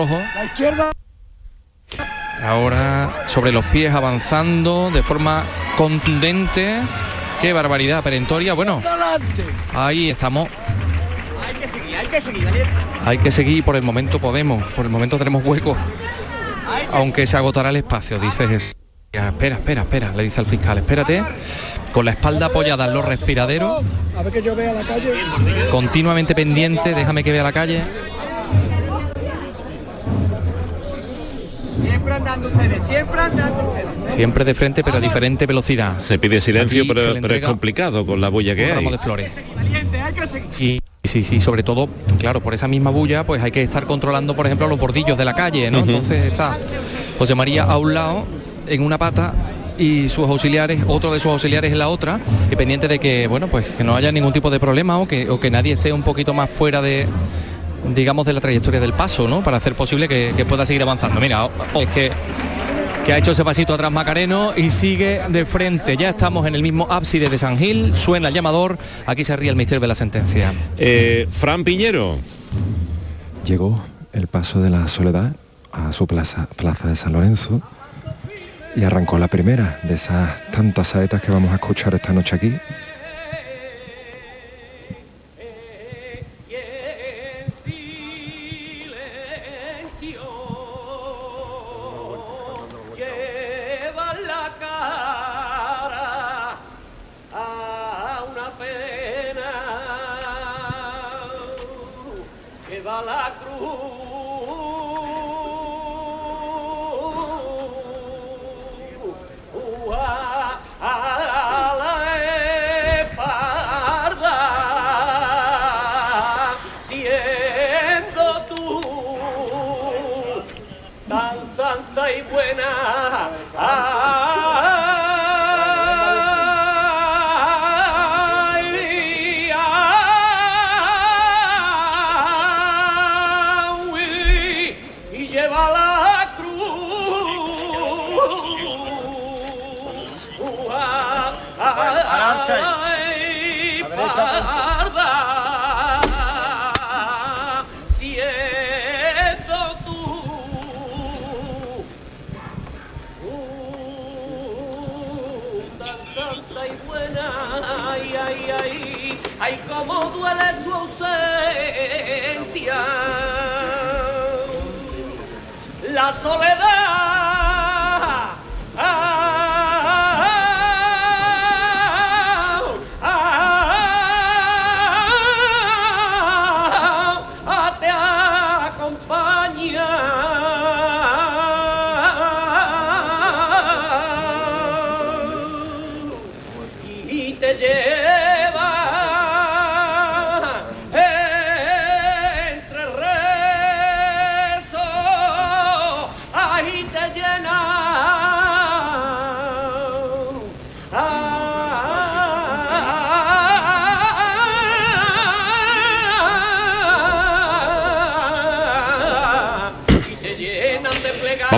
rojo. La izquierda. Ahora sobre los pies avanzando de forma contundente. Qué barbaridad perentoria. Bueno, ahí estamos. Hay que seguir, hay que seguir, Hay que seguir, por el momento podemos, por el momento tenemos hueco. Aunque se agotará el espacio, dice Jesús. Ya, espera, espera, espera, le dice al fiscal, espérate. Con la espalda apoyada en los respiraderos, A ver que yo vea la calle. continuamente pendiente, déjame que vea la calle. Siempre andando ustedes, siempre andando ustedes. Siempre de frente, pero a diferente velocidad. Se pide silencio, Aquí pero, se le pero es complicado con la bulla que Un hay. ramo de flores. Sí, sí, sí, sobre todo, claro, por esa misma bulla, pues hay que estar controlando, por ejemplo, los bordillos de la calle, ¿no? Ujú. Entonces está José María a un lado, en una pata, y sus auxiliares, otro de sus auxiliares en la otra, y pendiente de que, bueno, pues que no haya ningún tipo de problema o que, o que nadie esté un poquito más fuera de digamos de la trayectoria del paso, ¿no? Para hacer posible que, que pueda seguir avanzando. Mira, es que que ha hecho ese pasito atrás Macareno y sigue de frente. Ya estamos en el mismo ábside de San Gil, suena el llamador, aquí se ríe el misterio de la sentencia. Eh, Fran Piñero. Llegó el paso de la soledad a su plaza, plaza de San Lorenzo y arrancó la primera de esas tantas saetas que vamos a escuchar esta noche aquí. La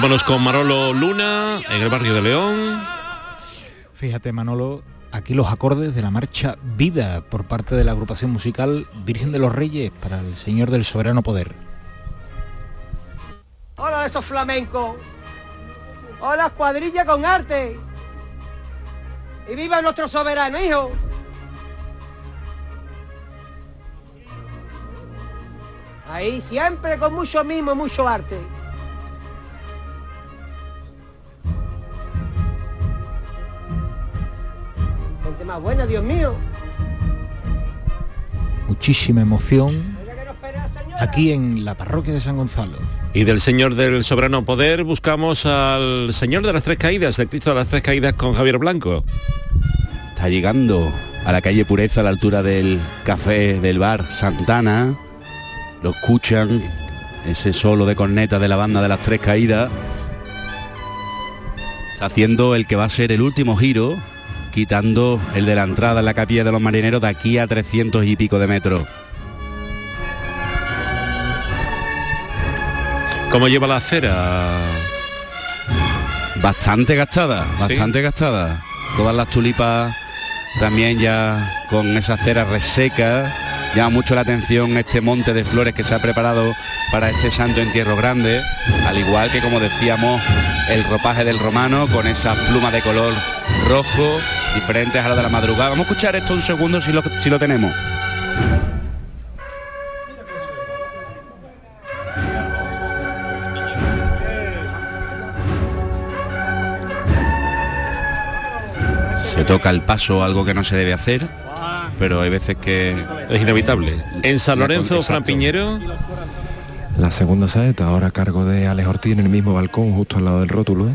Vámonos con Marolo Luna en el barrio de León. Fíjate Manolo, aquí los acordes de la marcha Vida por parte de la agrupación musical Virgen de los Reyes para el Señor del Soberano Poder. Hola esos flamencos. Hola cuadrilla con arte. Y viva nuestro soberano, hijo. Ahí siempre con mucho mimo, mucho arte. Más buena, Dios mío. Muchísima emoción aquí en la parroquia de San Gonzalo. Y del Señor del Soberano Poder buscamos al Señor de las Tres Caídas, el Cristo de las Tres Caídas con Javier Blanco. Está llegando a la calle Pureza a la altura del café del bar Santana. Lo escuchan, ese solo de corneta de la banda de las tres caídas. Está haciendo el que va a ser el último giro, quitando el de la entrada en la capilla de los marineros de aquí a 300 y pico de metros. ¿Cómo lleva la acera? Bastante gastada, bastante gastada. Todas las tulipas también ya con esa cera reseca llama mucho la atención este monte de flores que se ha preparado para este santo entierro grande, al igual que como decíamos el ropaje del romano con esa pluma de color rojo, diferentes a la de la madrugada. Vamos a escuchar esto un segundo si lo, si lo tenemos. Se toca el paso, algo que no se debe hacer, pero hay veces que Es inevitable. En San Lorenzo, Exacto. Fran Piñero, La segunda saeta, ahora a cargo de Alex Ortiz en el mismo balcón, justo al lado del rótulo, ¿eh?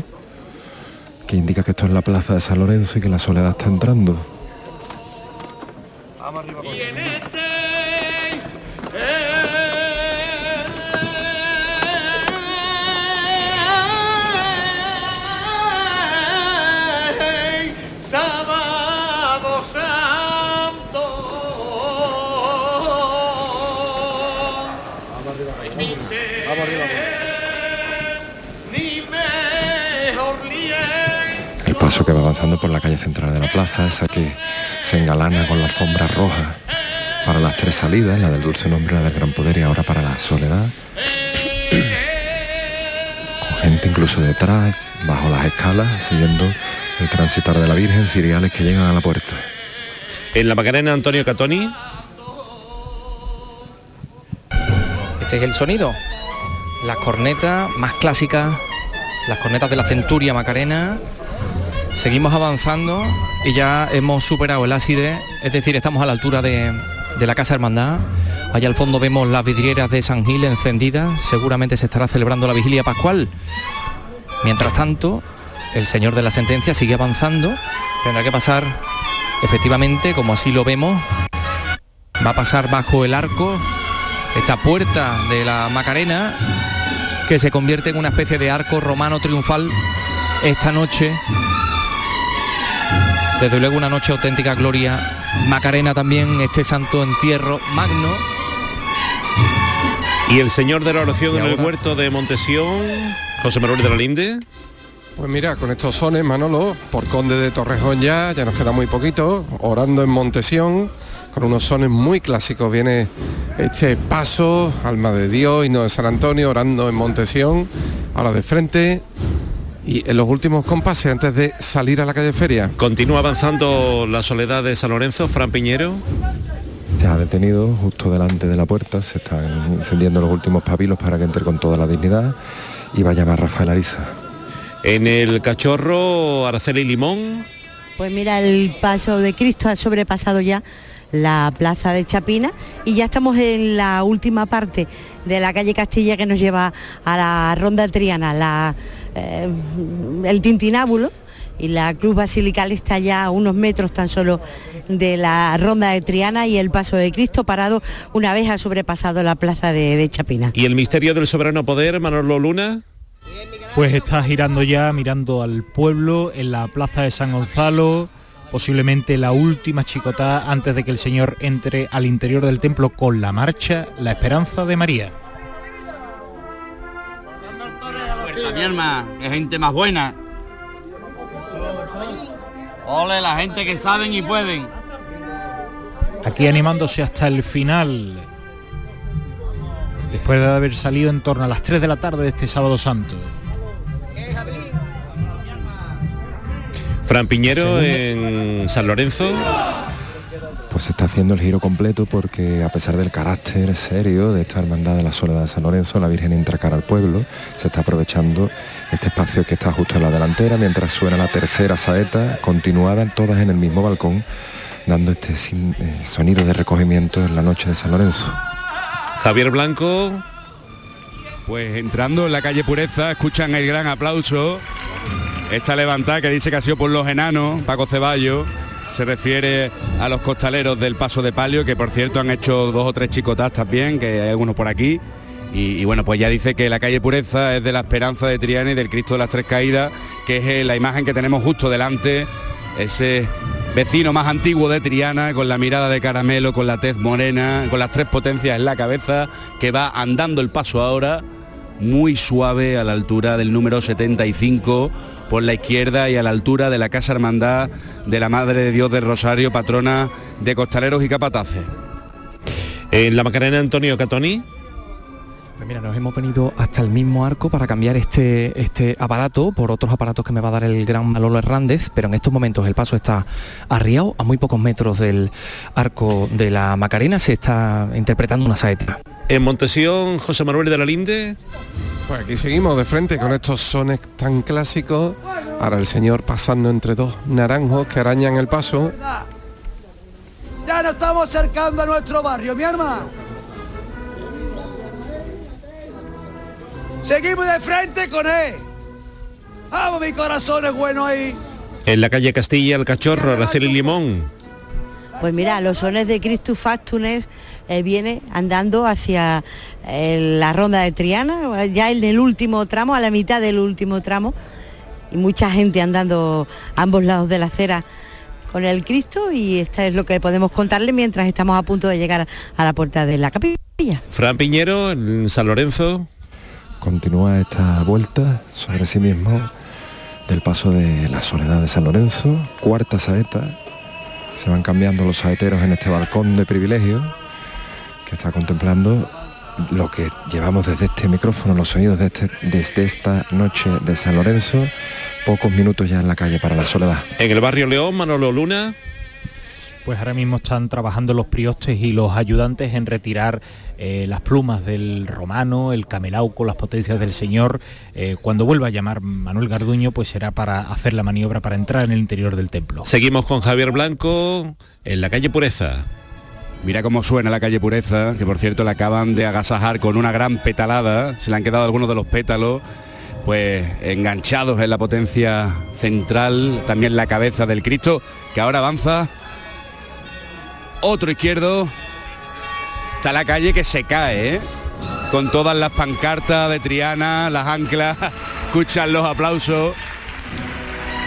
Que indica que esto es la plaza de San Lorenzo y que la soledad está entrando. Sábado paso que va avanzando por la calle central de la plaza, esa que se engalana con la alfombra roja para las tres salidas, la del dulce nombre, la del gran poder y ahora para la soledad. Con gente incluso detrás, bajo las escalas, siguiendo el transitar de la Virgen, ciriales que llegan a la puerta. en la Macarena Antonio Catoni, Este es el sonido. Las cornetas más clásicas, las cornetas de la Centuria Macarena. Seguimos avanzando y ya hemos superado el ácide, es decir, estamos a la altura de, de la Casa Hermandad. Allá al fondo vemos las vidrieras de San Gil encendidas, seguramente se estará celebrando la vigilia pascual. Mientras tanto, el señor de la sentencia sigue avanzando, tendrá que pasar efectivamente, como así lo vemos, va a pasar bajo el arco esta puerta de la Macarena que se convierte en una especie de arco romano triunfal esta noche. Desde luego una noche auténtica gloria. Macarena también, este santo entierro magno. y el señor de la oración en el huerto de Montesión, José Manuel de la Linde. Pues mira, con estos sones, Manolo, por Conde de Torrejón ya, ya nos queda muy poquito, orando en Montesión, con unos sones muy clásicos. Viene este paso, Alma de Dios, y no de San Antonio, orando en Montesión, ahora de frente, y en los últimos compases antes de salir a la calle Feria. Continúa avanzando la soledad de San Lorenzo, Fran Piñero. Se ha detenido justo delante de la puerta, se están encendiendo los últimos papilos para que entre con toda la dignidad y va a llamar Rafael Ariza. En el cachorro, Araceli Limón. Pues mira, el paso de Cristo ha sobrepasado ya la plaza de Chapina y ya estamos en la última parte de la calle Castilla que nos lleva a la ronda triana, la, eh, el tintinábulo y la cruz basilical está ya a unos metros tan solo de la ronda de Triana y el paso de Cristo parado una vez ha sobrepasado la plaza de, de Chapina. Y el misterio del soberano poder, Manolo Luna. Pues está girando ya, mirando al pueblo en la plaza de San Gonzalo, posiblemente la última chicotá antes de que el Señor entre al interior del templo con la marcha La Esperanza de María. Puerta, mi alma, que gente más buena. Ole, la gente que saben y pueden. Aquí animándose hasta el final, después de haber salido en torno a las 3 de la tarde de este sábado santo. Fran Piñero en San Lorenzo. Pues se está haciendo el giro completo porque a pesar del carácter serio de esta hermandad de la Soledad de San Lorenzo, la Virgen entra cara al pueblo, se está aprovechando este espacio que está justo en la delantera mientras suena la tercera saeta, continuada todas en el mismo balcón, dando este sin- eh, sonido de recogimiento en la noche de San Lorenzo. Javier Blanco. Pues entrando en la calle Pureza, escuchan el gran aplauso. Esta levantada que dice que ha sido por los enanos, Paco Ceballos, se refiere a los costaleros del Paso de Palio, que por cierto han hecho dos o tres chicotás también, que hay algunos por aquí. Y, y bueno, pues ya dice que la calle Pureza es de la Esperanza de Triana y del Cristo de las Tres Caídas, que es eh, la imagen que tenemos justo delante, ese vecino más antiguo de Triana, con la mirada de caramelo, con la tez morena, con las tres potencias en la cabeza, que va andando el paso ahora muy suave a la altura del número 75 por la izquierda y a la altura de la Casa Hermandad de la Madre de Dios del Rosario, patrona de costaleros y capataces. En la Macarena Antonio Catoni. Pues mira, nos hemos venido hasta el mismo arco para cambiar este, este aparato por otros aparatos que me va a dar el gran Manolo Hernández, pero en estos momentos el paso está arriado, a muy pocos metros del arco de la Macarena, se está interpretando una saeta. En Montesión, José Manuel de la Linde. Pues aquí seguimos de frente con estos sones tan clásicos. Ahora el señor pasando entre dos naranjos que arañan el paso. Ya nos estamos acercando a nuestro barrio, mi hermano. Seguimos de frente con él. Vamos, mi corazón es bueno ahí. En la calle Castilla, el cachorro, Araceli y Limón. Pues mira, los sones de Christus Factunes eh, viene andando hacia eh, la ronda de Triana, ya en el último tramo, a la mitad del último tramo, y mucha gente andando a ambos lados de la acera con el Cristo y esta es lo que podemos contarle mientras estamos a punto de llegar a la puerta de la capilla. Fran Piñero, en San Lorenzo. Continúa esta vuelta sobre sí mismo del paso de la soledad de San Lorenzo, cuarta saeta. Se van cambiando los saeteros en este balcón de privilegio que está contemplando lo que llevamos desde este micrófono, los sonidos de este, desde esta noche de San Lorenzo. Pocos minutos ya en la calle para la soledad. En el barrio León, Manolo Luna. Pues ahora mismo están trabajando los priostes y los ayudantes en retirar eh, las plumas del romano, el camelauco, las potencias del señor. Eh, cuando vuelva a llamar Manuel Garduño, pues será para hacer la maniobra para entrar en el interior del templo. Seguimos con Javier Blanco en la calle Pureza. Mira cómo suena la calle Pureza, que por cierto la acaban de agasajar con una gran petalada, se le han quedado algunos de los pétalos pues enganchados en la potencia central, también la cabeza del Cristo, que ahora avanza otro izquierdo. Está la calle que se cae, ¿eh? con todas las pancartas de Triana, las anclas, escuchan los aplausos.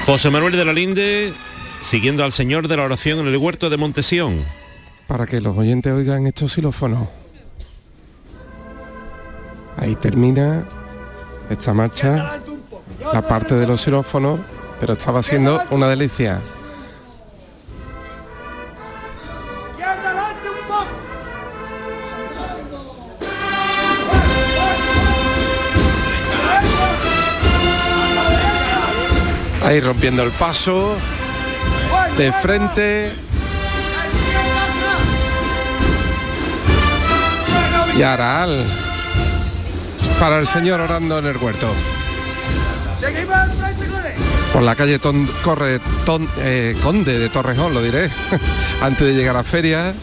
José Manuel de la Linde, siguiendo al Señor de la Oración en el huerto de Montesión. Para que los oyentes oigan estos xilófonos. Ahí termina esta marcha, la parte de los xilófonos, pero estaba siendo una delicia. Ahí rompiendo el paso. De frente. Y Aral. Para el señor orando en el huerto. Por la calle corre eh, Conde de Torrejón, lo diré, antes de llegar a feria.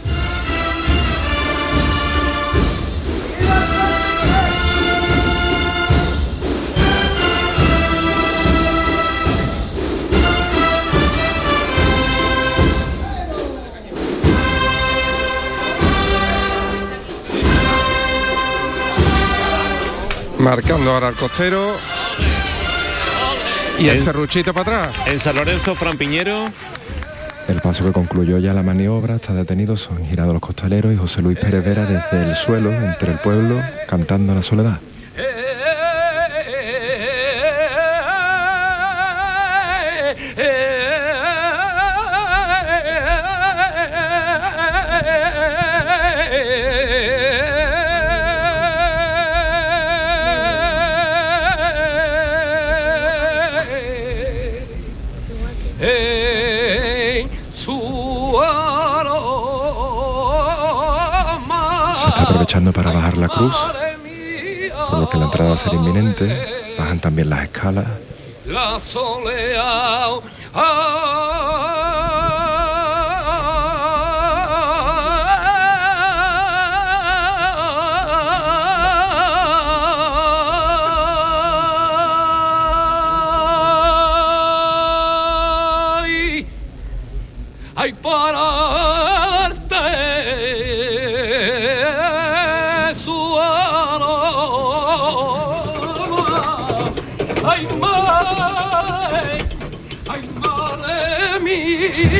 Marcando ahora el costero. Y el serruchito para atrás. En San Lorenzo, Fran Piñero. El paso que concluyó ya la maniobra está detenido, son girados los costaleros y José Luis Pérez Vera desde el suelo, entre el pueblo, cantando a la soledad. Para bajar la cruz, por lo que la entrada será inminente, bajan también las escalas. La el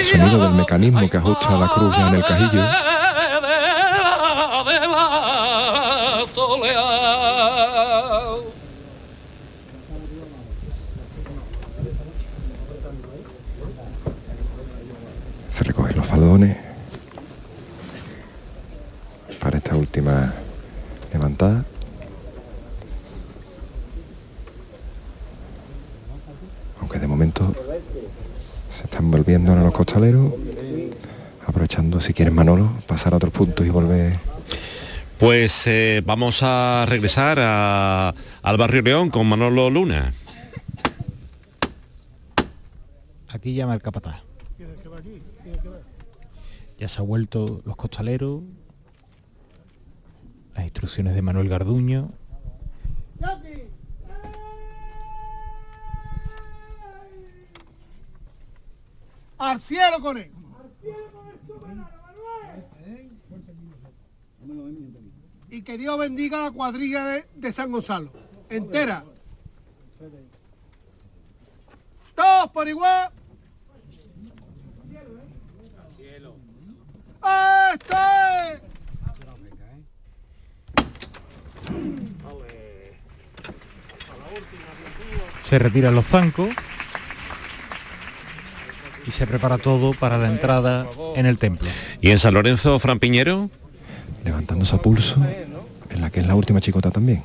sonido del mecanismo que ajusta la cruz en el cajillo. Se recogen los faldones para Se están volviendo ahora los costaleros, aprovechando si quieres Manolo, pasar a otros puntos y volver. Pues eh, vamos a regresar a- al barrio León con Manolo Luna. Aquí llama el capataz. Ya se ha vuelto los costaleros. Las instrucciones de Manuel Garduño. Al cielo con él. Y que Dios bendiga la cuadrilla de, de San Gonzalo. Entera. Todos por igual. ¡Esto es! Se retiran los zancos. Y se prepara todo para la entrada en el templo. ¿Y en San Lorenzo, Fran Piñero? levantándose a pulso, en la que es la última chicota también,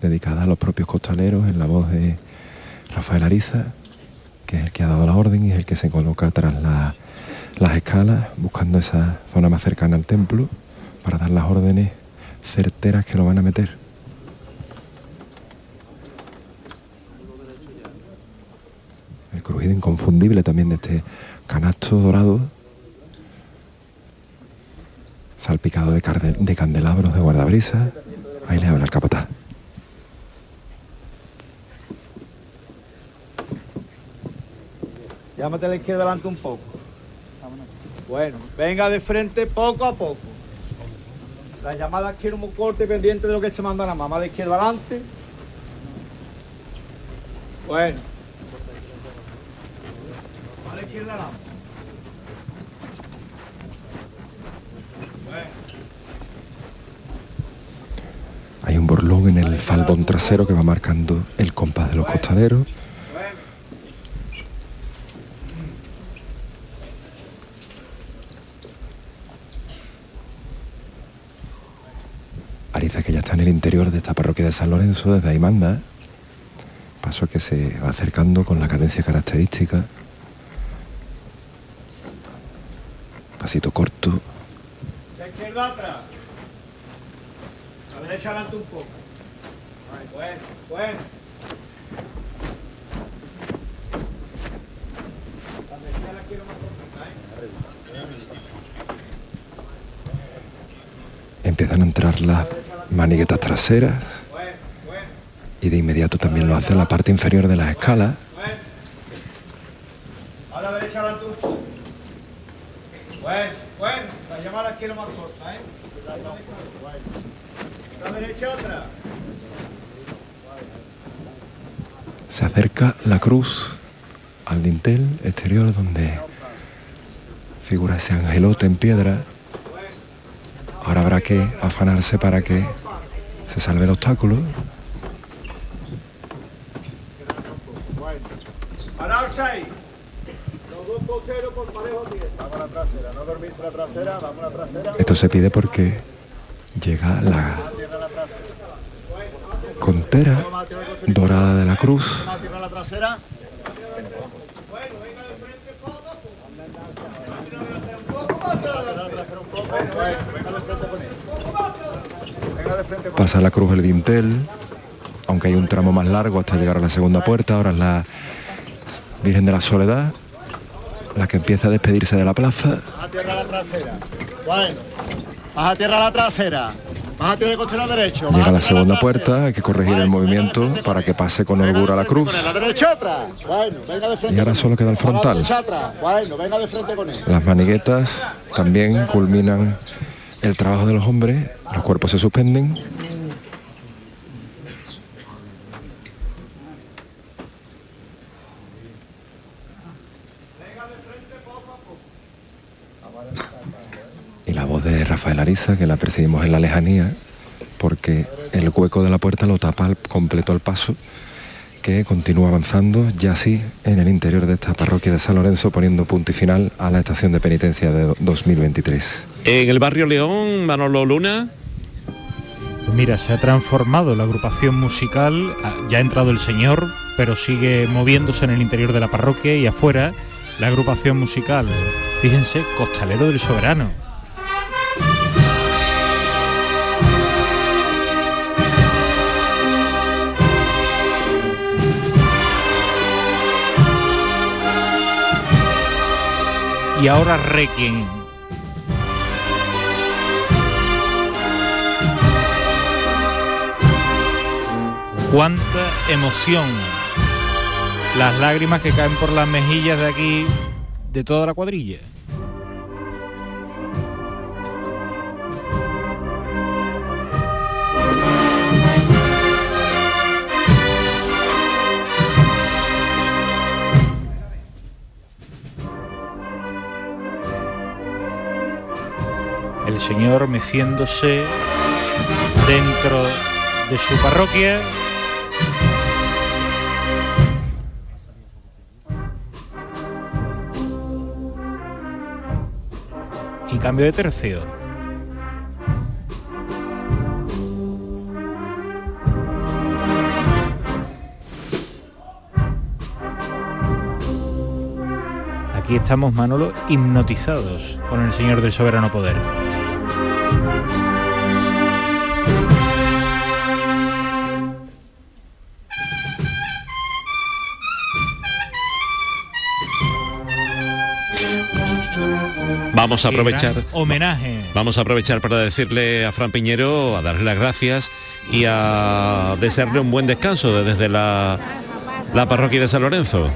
dedicada a los propios costaleros, en la voz de Rafael Ariza, que es el que ha dado la orden y es el que se coloca tras la- las escalas, buscando esa zona más cercana al templo, para dar las órdenes certeras que lo van a meter. El crujido inconfundible también de este canasto dorado salpicado de, de candelabros de guardabrisa. Ahí le habla el capataz. Llámate a la izquierda adelante un poco. Bueno, venga de frente poco a poco. Las llamadas quiero muy corta y pendiente de lo que se manda la mamá la izquierda adelante. Bueno. A la izquierda adelante. Hay un borlón en el faldón trasero que va marcando el compás de los costaleros. Ariza que ya está en el interior de esta parroquia de San Lorenzo, desde ahí manda. Paso que se va acercando con la cadencia característica. Pasito corto. La izquierda atrás. La derecha adelante un poco. Ay, Bueno, bueno. La derecha la quiero más cortita, ¿eh? Empiezan a entrar las maniguetas traseras y de inmediato también lo hace la parte inferior de las escalas. A la derecha adelante un poco. Bueno, bueno. La llamada la ¿eh? Se acerca la cruz al dintel exterior donde figura ese angelote en piedra. Ahora habrá que afanarse para que se salve el obstáculo. Pararse ahí. Los dos cocheros por parejo bien. Vamos a la trasera, no dormirse la trasera, vamos a la trasera. Esto se pide porque llega la contera dorada de la cruz. Pasa la cruz el dintel, aunque hay un tramo más largo hasta llegar a la segunda puerta. Ahora es la Virgen de la Soledad, la que empieza a despedirse de la plaza. Tierra la trasera. Bueno. Baja tierra la trasera. Baja tierra el costero derecho. Llega a la segunda trasera. puerta, hay que corregir el movimiento para que pase con holgura la cruz. La derecha atrás. Bueno, venga de frente. Y ahora solo queda el A la frontal. atrás. Bueno, venga de frente con él. Las maniguetas también culminan el trabajo de los hombres, los cuerpos se suspenden. Y la que la percibimos en la lejanía, porque el hueco de la puerta lo tapa al completo el paso, que continúa avanzando ya así en el interior de esta parroquia de San Lorenzo, poniendo punto y final a la estación de penitencia de do- 2023. En el barrio León, Manolo Luna. Pues mira, se ha transformado la agrupación musical, ah, ya ha entrado el señor, pero sigue moviéndose en el interior de la parroquia y afuera la agrupación musical. Fíjense, Costalero del Soberano. Y ahora Requiem. Cuánta emoción. Las lágrimas que caen por las mejillas de aquí, de toda la cuadrilla. Señor meciéndose dentro de su parroquia y cambio de tercio. Aquí estamos, Manolo, hipnotizados con el Señor del Soberano Poder. Vamos a aprovechar. homenaje. Vamos a aprovechar para decirle a Fran Piñero, a darle las gracias y a desearle un buen descanso desde la, la parroquia de San Lorenzo.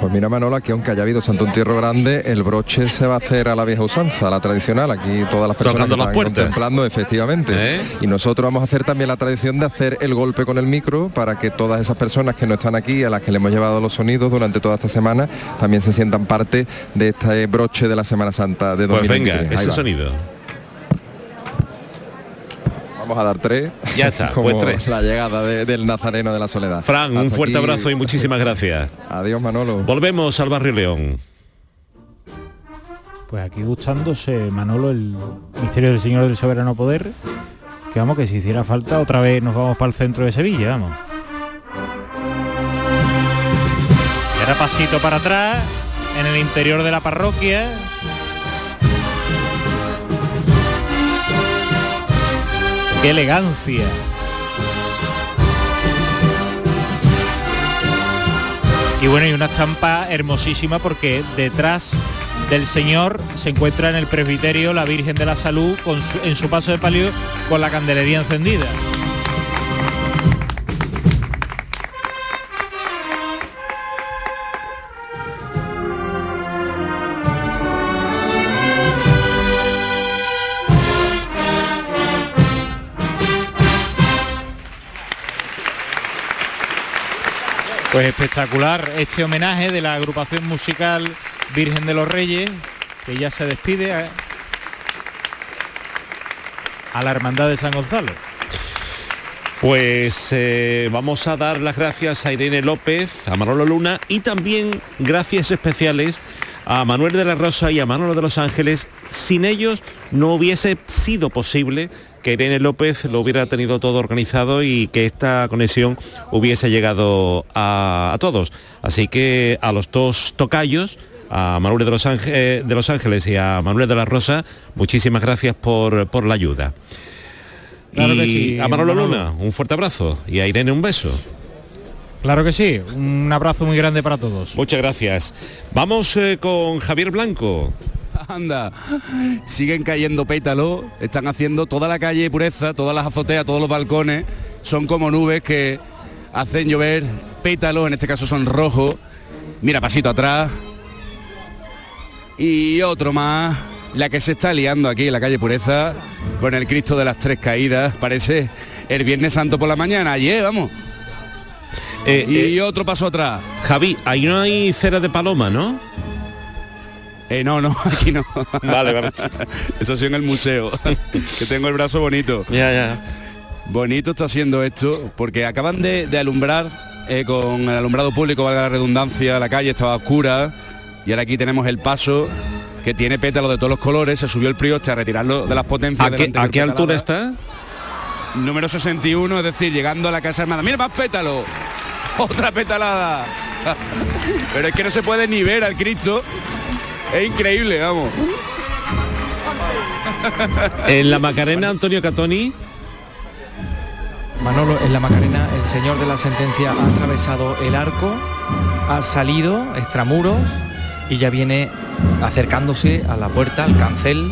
Pues mira Manola, que aunque haya habido Santo Entierro Grande, el broche se va a hacer a la vieja usanza, a la tradicional. Aquí todas las personas que están contemplando, efectivamente. ¿Eh? Y nosotros vamos a hacer también la tradición de hacer el golpe con el micro para que todas esas personas que no están aquí, a las que le hemos llevado los sonidos durante toda esta semana, también se sientan parte de este broche de la Semana Santa de Pues 2023. venga, Ahí ese sonido. Vamos a dar tres. Ya está, como pues tres. La llegada de- del Nazareno de la Soledad. Fran, un fuerte aquí. abrazo y muchísimas gracias. Adiós Manolo. Volvemos al barrio León. Pues aquí gustándose Manolo el misterio del Señor del Soberano Poder. Que vamos, que si hiciera falta otra vez nos vamos para el centro de Sevilla, vamos. Y ahora pasito para atrás, en el interior de la parroquia. ¡Qué elegancia! Y bueno, y una estampa hermosísima porque detrás del Señor se encuentra en el presbiterio la Virgen de la Salud con su- en su paso de palio con la candelería encendida. Pues espectacular este homenaje de la agrupación musical Virgen de los Reyes, que ya se despide a, a la Hermandad de San Gonzalo. Pues eh, vamos a dar las gracias a Irene López, a Manolo Luna y también gracias especiales a Manuel de la Rosa y a Manolo de los Ángeles. Sin ellos no hubiese sido posible que Irene López lo hubiera tenido todo organizado y que esta conexión hubiese llegado a, a todos. Así que a los dos tocayos, a Manuel de los, de los Ángeles y a Manuel de la Rosa, muchísimas gracias por, por la ayuda. Claro y que sí, a Manolo, Manolo. Luna, un fuerte abrazo. Y a Irene un beso. Claro que sí, un abrazo muy grande para todos. Muchas gracias. Vamos eh, con Javier Blanco. Anda, siguen cayendo pétalos, están haciendo toda la calle pureza, todas las azoteas, todos los balcones, son como nubes que hacen llover pétalos, en este caso son rojos. Mira, pasito atrás. Y otro más, la que se está liando aquí en la calle Pureza, con el Cristo de las Tres Caídas, parece el Viernes Santo por la mañana, ayer, vamos. Eh, y eh, otro paso atrás. Javi, ahí no hay cera de paloma, ¿no? Eh, no, no, aquí no. Vale, vale. Eso sí en el museo, que tengo el brazo bonito. Ya, ya. Bonito está haciendo esto, porque acaban de, de alumbrar eh, con el alumbrado público, valga la redundancia, la calle estaba oscura y ahora aquí tenemos el paso que tiene pétalos de todos los colores, se subió el prioste a retirarlo de las potencias. ¿A qué, anterior a qué altura está? Número 61, es decir, llegando a la casa armada. Mira más pétalos. Otra petalada. Pero es que no se puede ni ver al Cristo. Es increíble, vamos. En la Macarena, Antonio Catoni. Manolo, en la Macarena el señor de la sentencia ha atravesado el arco, ha salido extramuros y ya viene acercándose a la puerta, al cancel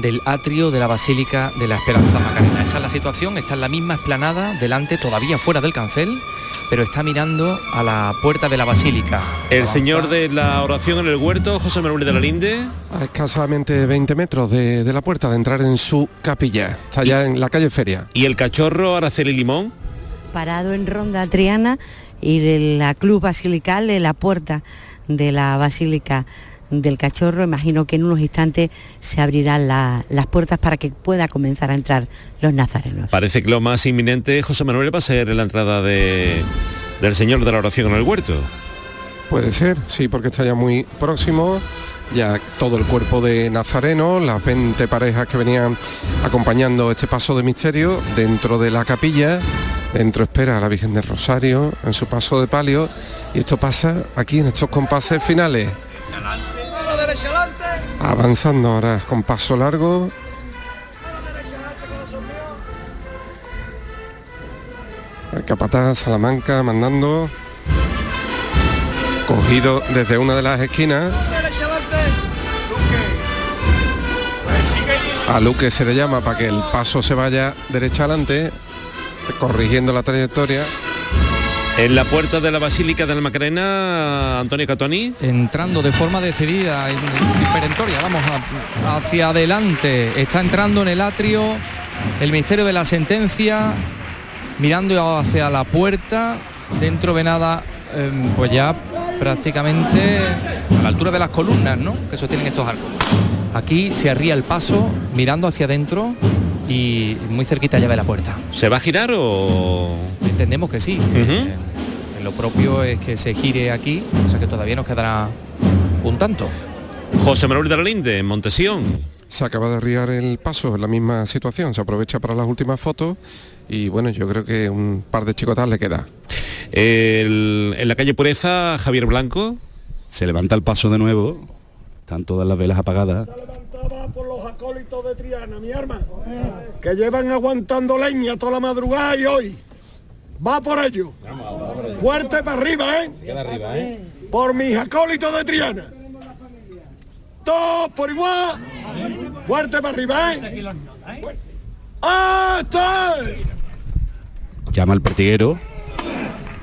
del atrio de la Basílica de la Esperanza Macarena. Esa es la situación, está en la misma explanada, delante, todavía fuera del cancel, pero está mirando a la puerta de la Basílica. El señor de la oración en el huerto, José Manuel de la Linde. A escasamente 20 metros de, de la puerta de entrar en su capilla. Está ya en la calle Feria. ¿Y el cachorro Araceli Limón? Parado en Ronda Triana y de la Club Basilical en la puerta de la Basílica del Cachorro. Imagino que en unos instantes se abrirán la- las puertas para que pueda comenzar a entrar los nazarenos. Parece que lo más inminente, José Manuel, va a ser la entrada de, del señor de la oración en el huerto. Puede ser, sí, porque está ya muy próximo. Ya todo el cuerpo de Nazareno, las 20 parejas que venían acompañando este paso de misterio dentro de la capilla. Dentro espera a la Virgen del Rosario en su paso de palio. Y esto pasa aquí en estos compases finales. Avanzando ahora con paso largo. El capataz Salamanca mandando. Cogido desde una de las esquinas. A Luque se le llama para que el paso se vaya derecha adelante, corrigiendo la trayectoria. En la puerta de la Basílica de la Macarena, Antonio Catoni. Entrando de forma decidida, en- en perentoria, vamos hacia adelante. Está entrando en el atrio el misterio de la sentencia, mirando hacia la puerta. Dentro ve nada, eh, pues ya prácticamente a la altura de las columnas, ¿no? Que sostienen estos arcos. Aquí se arría el paso, mirando hacia adentro y muy cerquita ya ve la puerta. ¿Se va a girar o...? Entendemos que sí. Eh, lo propio es que se gire aquí, o sea que todavía nos quedará un tanto. José Manuel de la Linde, en Montesión. Se acaba de arriar el paso en la misma situación, se aprovecha para las últimas fotos y bueno, yo creo que un par de chicotas le queda. El- en la calle Pureza, Javier Blanco. Se levanta el paso de nuevo. Están todas las velas apagadas. Por los acólitos de Triana, mi arma, que llevan aguantando leña toda la madrugada y hoy. Va por ello. Fuerte para arriba, ¿eh? Por mis acólitos de Triana. Todos por igual. Fuerte para arriba, ¿eh? ¡Ah, está! Llama al pertiguero.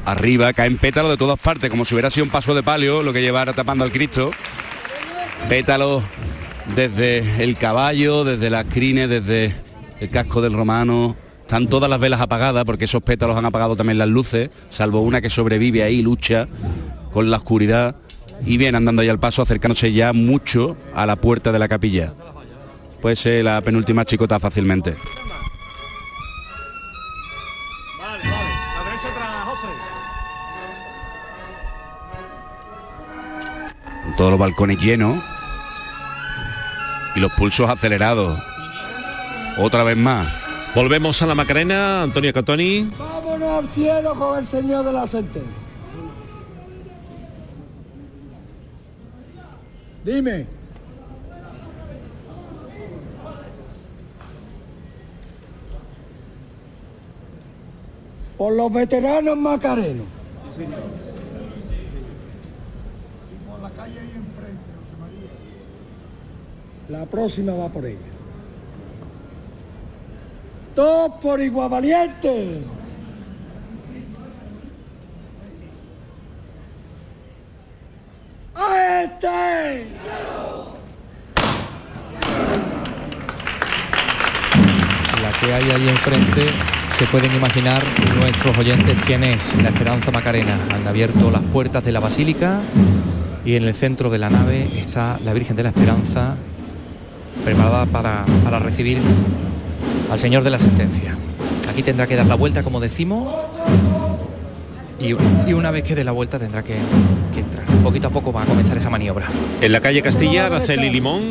Arriba, caen pétalos de todas partes, como si hubiera sido un paso de palio lo que llevara tapando al Cristo. Pétalos desde el caballo, desde las crines, desde el casco del romano. Están todas las velas apagadas porque esos pétalos han apagado también las luces, salvo una que sobrevive ahí, lucha con la oscuridad y viene andando ya al paso, acercándose ya mucho a la puerta de la capilla. Puede ser la penúltima chicota fácilmente. Todos los balcones llenos y los pulsos acelerados. Otra vez más. Volvemos a la Macarena, Antonio Catoni. Vámonos al cielo con el señor de la sentencia. Dime. Por los veteranos macarenos. La próxima va por ella. Dos por igual valiente. ¡A este! La que hay ahí enfrente se pueden imaginar nuestros oyentes quién es la Esperanza Macarena. Han abierto las puertas de la basílica y en el centro de la nave está la Virgen de la Esperanza preparada para, para recibir al Señor de la Sentencia. Aquí tendrá que dar la vuelta, como decimos, y, y una vez que dé la vuelta tendrá que, que entrar. Poquito a poco va a comenzar esa maniobra. En la calle Castilla, Araceli Limón.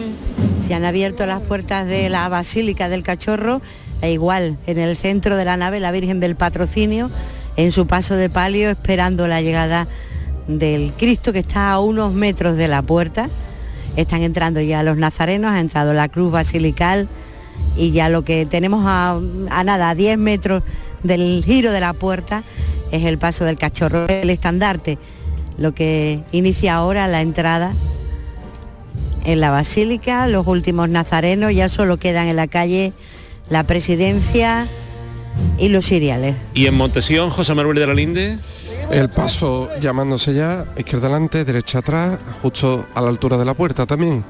Se han abierto las puertas de la Basílica del Cachorro e igual en el centro de la nave la Virgen del Patrocinio en su paso de palio esperando la llegada del Cristo que está a unos metros de la puerta. Están entrando ya los nazarenos, ha entrado la cruz basilical y ya lo que tenemos a, nada, a 10 metros del giro de la puerta, es el paso del cachorro, el estandarte, lo que inicia ahora la entrada en la basílica, los últimos nazarenos ya solo quedan en la calle la presidencia y los siriales. Y en Montesión, José Manuel de la Linde. El paso llamándose ya, izquierda adelante, derecha atrás, justo a la altura de la puerta también.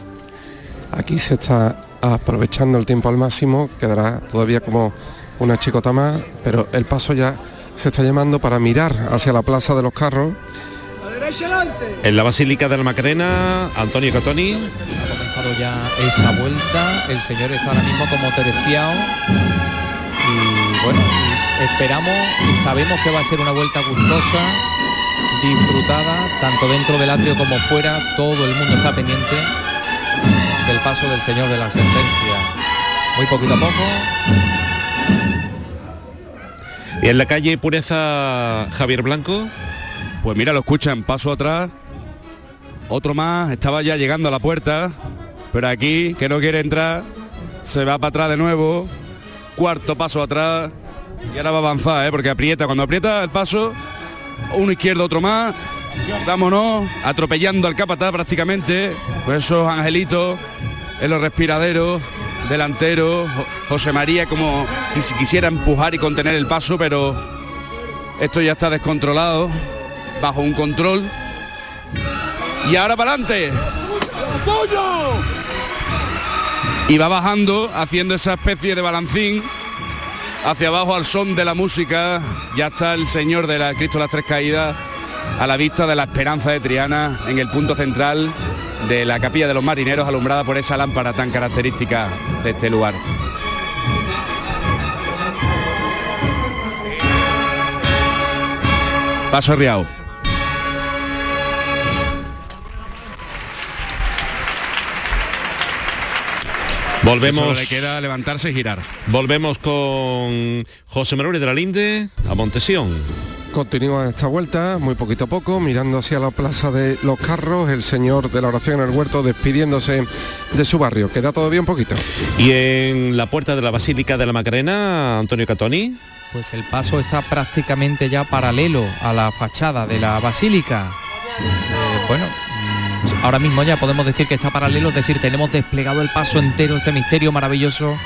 Aquí se está aprovechando el tiempo al máximo, quedará todavía como una chicota más, pero el paso ya se está llamando para mirar hacia la plaza de los carros. En la Basílica de la Macarena, Antonio Catoni. Ha comenzado ya esa vuelta, el señor está ahora mismo como terciado y bueno, esperamos y sabemos que va a ser una vuelta gustosa, disfrutada, tanto dentro del atrio como fuera, todo el mundo está pendiente del paso del señor de la sentencia. Muy poquito a poco, Y en la calle Pureza, Javier Blanco. Pues mira, lo escuchan, paso atrás, otro más, estaba ya llegando a la puerta, pero aquí, que no quiere entrar, se va para atrás de nuevo, cuarto paso atrás, y ahora va a avanzar, ¿eh? porque aprieta, cuando aprieta el paso, uno izquierdo, otro más, vámonos, atropellando al capataz prácticamente, pues esos angelitos en los respiraderos, delantero, Jo- José María como si quisiera empujar y contener el paso, pero esto ya está descontrolado, bajo un control. Y ahora para adelante. Y va bajando, haciendo esa especie de balancín hacia abajo al son de la música. Ya está el Señor de la Cristo las Tres Caídas a la vista de la Esperanza de Triana en el punto central de la Capilla de los Marineros, alumbrada por esa lámpara tan característica de este lugar. Paso Riao. Volvemos. Solo le queda levantarse y girar. Volvemos con José Manuel de la Linde a Montesión. Continúa esta vuelta, muy poquito a poco, mirando hacia la plaza de los carros, el señor de la oración en el huerto despidiéndose de su barrio. Queda todavía un poquito. Y en la puerta de la Basílica de la Macarena, Antonio Catoni. Pues el paso está prácticamente ya paralelo a la fachada de la basílica. Eh, bueno, ahora mismo ya podemos decir que está paralelo, es decir, tenemos desplegado el paso entero, este misterio maravilloso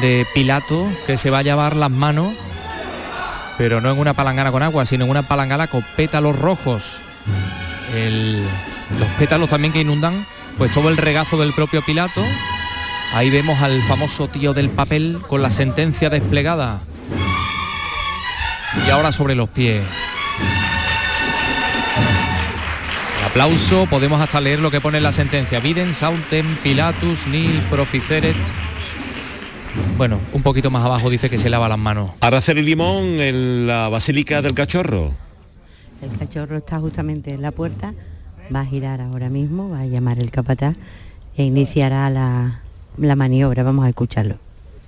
de Pilato que se va a llevar las manos, pero no en una palangana con agua, sino en una palangana con pétalos rojos. Los pétalos también que inundan pues todo el regazo del propio Pilato. Ahí vemos al famoso tío del papel con la sentencia desplegada y ahora sobre los pies. Aplauso, podemos hasta leer lo que pone en la sentencia. Viden sautem pilatus ni proficeret. Bueno, un poquito más abajo dice que se lava las manos. Araceli Limón en la Basílica del Cachorro. El cachorro está justamente en la puerta, va a girar ahora mismo, va a llamar el capataz e iniciará la, la maniobra. Vamos a escucharlo.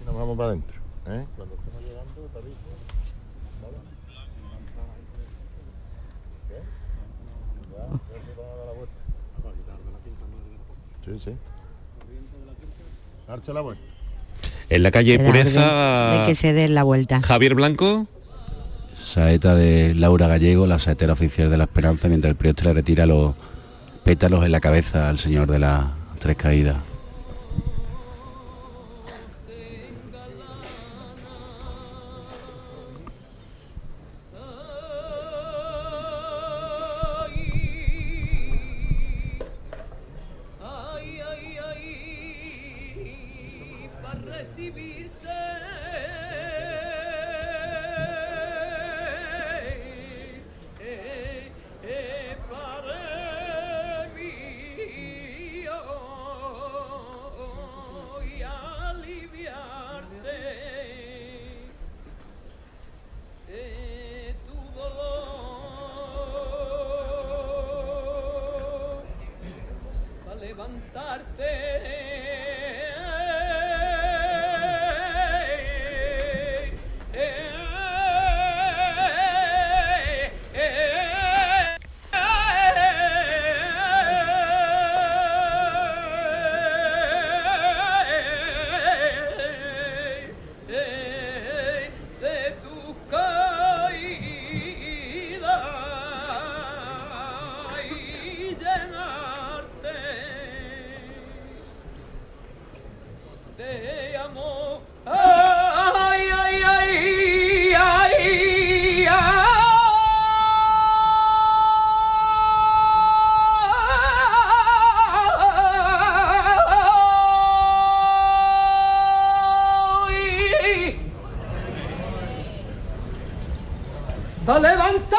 Nos vamos para adentro. ¿eh? Sí, sí. Darse la vuelta. En la calle Pureza, de que se dé la vuelta. Javier Blanco. Saeta de Laura Gallego, la saetera oficial de la Esperanza, mientras el prior le retira los pétalos en la cabeza al señor de las tres caídas. Dá levanta!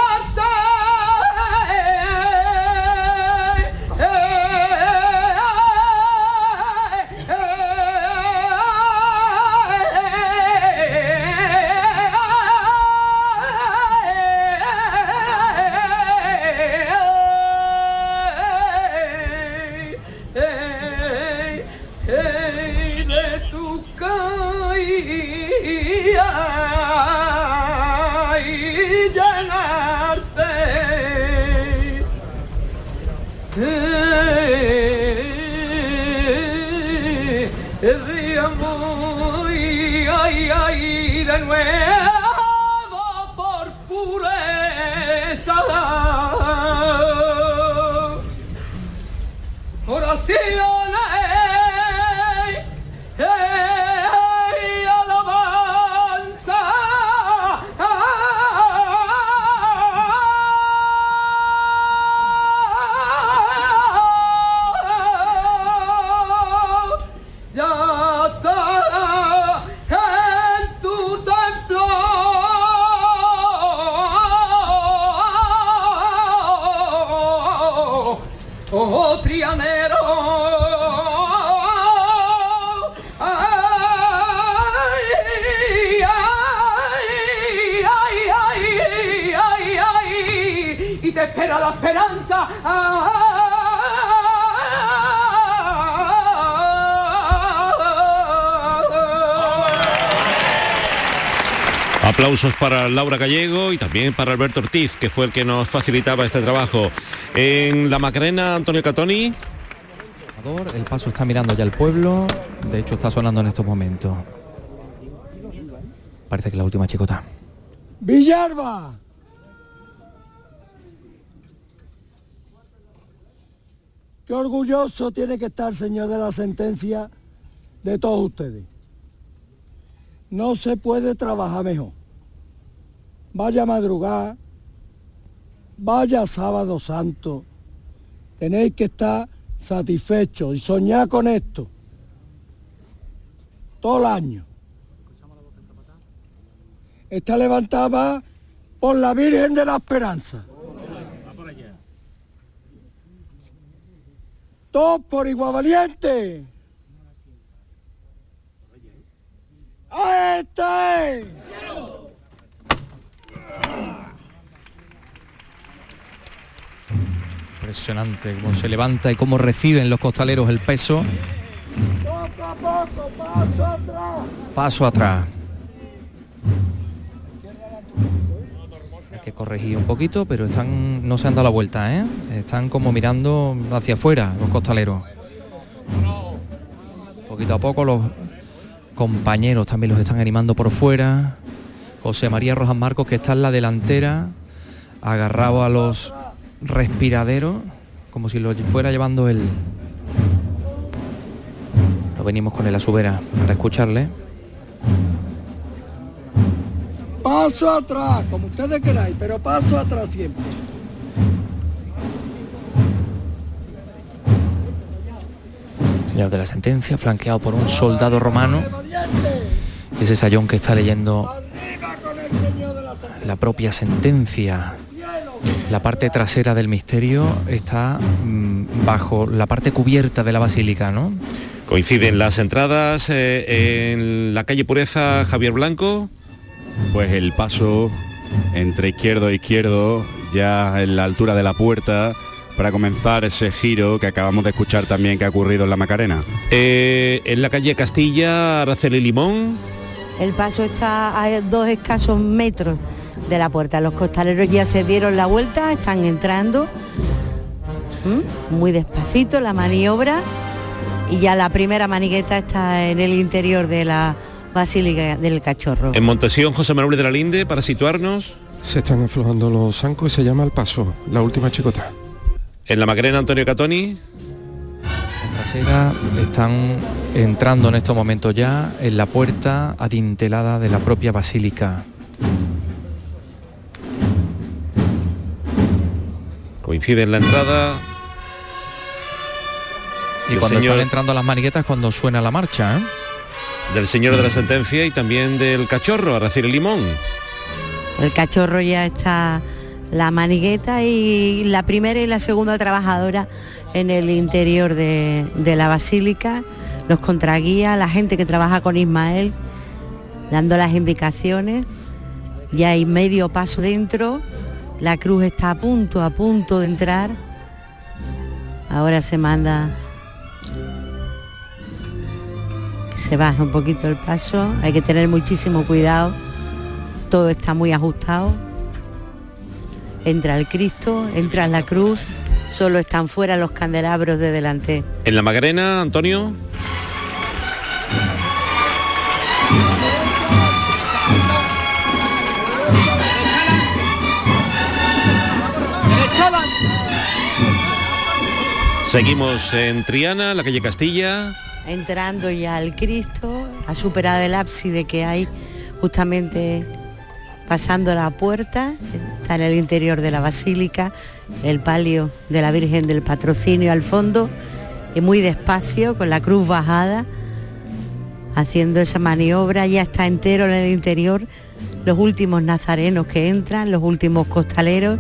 Laura Gallego y también para Alberto Ortiz, que fue el que nos facilitaba este trabajo. En la Macarena, Antonio Catoni. El paso está mirando ya el pueblo, de hecho está sonando en estos momentos. Parece que la última chicota. Villalba. Qué orgulloso tiene que estar, señor, de la sentencia de todos ustedes. No se puede trabajar mejor. Vaya a madrugar, vaya sábado santo. Tenéis que estar satisfechos y soñar con esto. Todo el año. Está levantada por la Virgen de la Esperanza. Todos por igual valiente. ¡Ahí está! Impresionante cómo se levanta y cómo reciben los costaleros el peso. Poco a paso atrás. Paso atrás. Hay que corregir un poquito, pero están no se han dado la vuelta, ¿eh? Están como mirando hacia afuera los costaleros. Poquito a poco los compañeros también los están animando por fuera. José María Rojas Marcos que está en la delantera, agarrado a los respiraderos, como si lo fuera llevando él. Lo venimos con él a su vera para escucharle. Paso atrás, como ustedes queráis, pero paso atrás siempre. Señor de la sentencia, flanqueado por un soldado romano. Ese sayón que está leyendo la propia sentencia. La parte trasera del misterio está mm, bajo la parte cubierta de la basílica, ¿no? Coinciden las entradas eh, en la calle Pureza Javier Blanco. Pues el paso entre izquierdo e izquierdo, ya en la altura de la puerta, para comenzar ese giro que acabamos de escuchar también que ha ocurrido en la Macarena. Eh, en la calle Castilla, Araceli Limón. El paso está a dos escasos metros de la puerta. Los costaleros ya se dieron la vuelta, están entrando ¿Mm? muy despacito la maniobra y ya la primera manigueta está en el interior de la Basílica del Cachorro. En Montesión, José Manuel de la Linde, para situarnos. Se están aflojando los zancos y se llama el paso, la última chicota. En la Macarena, Antonio Catoni. La trasera están entrando en estos momentos ya en la puerta adintelada de la propia basílica. Coincide en la entrada. Y El cuando señor- están entrando las maniquetas cuando suena la marcha, ¿eh? Del señor de la sentencia y también del cachorro, Araceli Limón. El cachorro ya está la manigueta y la primera y la segunda trabajadora en el interior de, la basílica, los contraguías, la gente que trabaja con Ismael, dando las indicaciones. Ya hay medio paso dentro, la cruz está a punto, a punto de entrar. Ahora se manda se baja un poquito el paso, hay que tener muchísimo cuidado, todo está muy ajustado. Entra el Cristo, entra la cruz, solo están fuera los candelabros de delante. En la Macarena, Antonio. Seguimos en Triana, la calle Castilla. Entrando ya al Cristo, ha superado el ábside que hay justamente pasando la puerta, está en el interior de la basílica, el palio de la Virgen del Patrocinio al fondo y muy despacio con la cruz bajada, haciendo esa maniobra, ya está entero en el interior, los últimos nazarenos que entran, los últimos costaleros.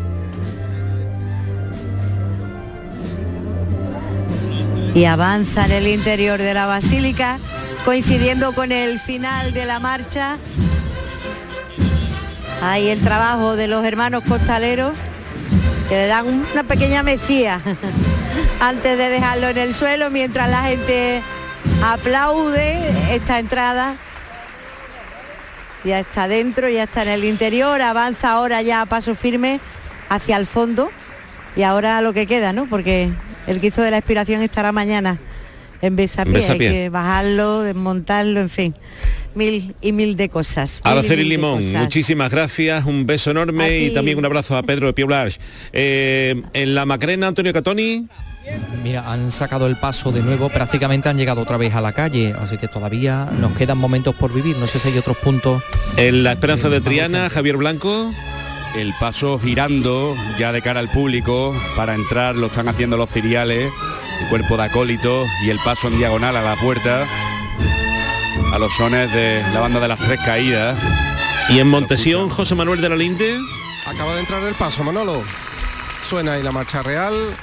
Y avanza en el interior de la basílica, coincidiendo con el final de la marcha. Hay el trabajo de los hermanos costaleros que le dan una pequeña mesía antes de dejarlo en el suelo mientras la gente aplaude esta entrada. Ya está dentro, ya está en el interior, avanza ahora ya a paso firme hacia el fondo y ahora lo que queda, ¿no? Porque el Cristo de la Expiración estará mañana en Besapié, hay que bajarlo, desmontarlo, en fin, mil y mil de cosas. Araceli Limón, cosas. muchísimas gracias, un beso enorme y también un abrazo a Pedro de Pioblas. Eh, en la Macarena, Antonio Catoni. Mira, han sacado el paso de nuevo, prácticamente han llegado otra vez a la calle, así que todavía nos quedan momentos por vivir. No sé si hay otros puntos. En la Esperanza de Triana, Javier Blanco. El paso girando ya de cara al público para entrar lo están haciendo los ciriales, el cuerpo de acólitos y el paso en diagonal a la puerta a los sones de la banda de las tres caídas. Y en Montesión, José Manuel de la Linde. Acaba de entrar el paso, Manolo. Suena ahí la marcha real.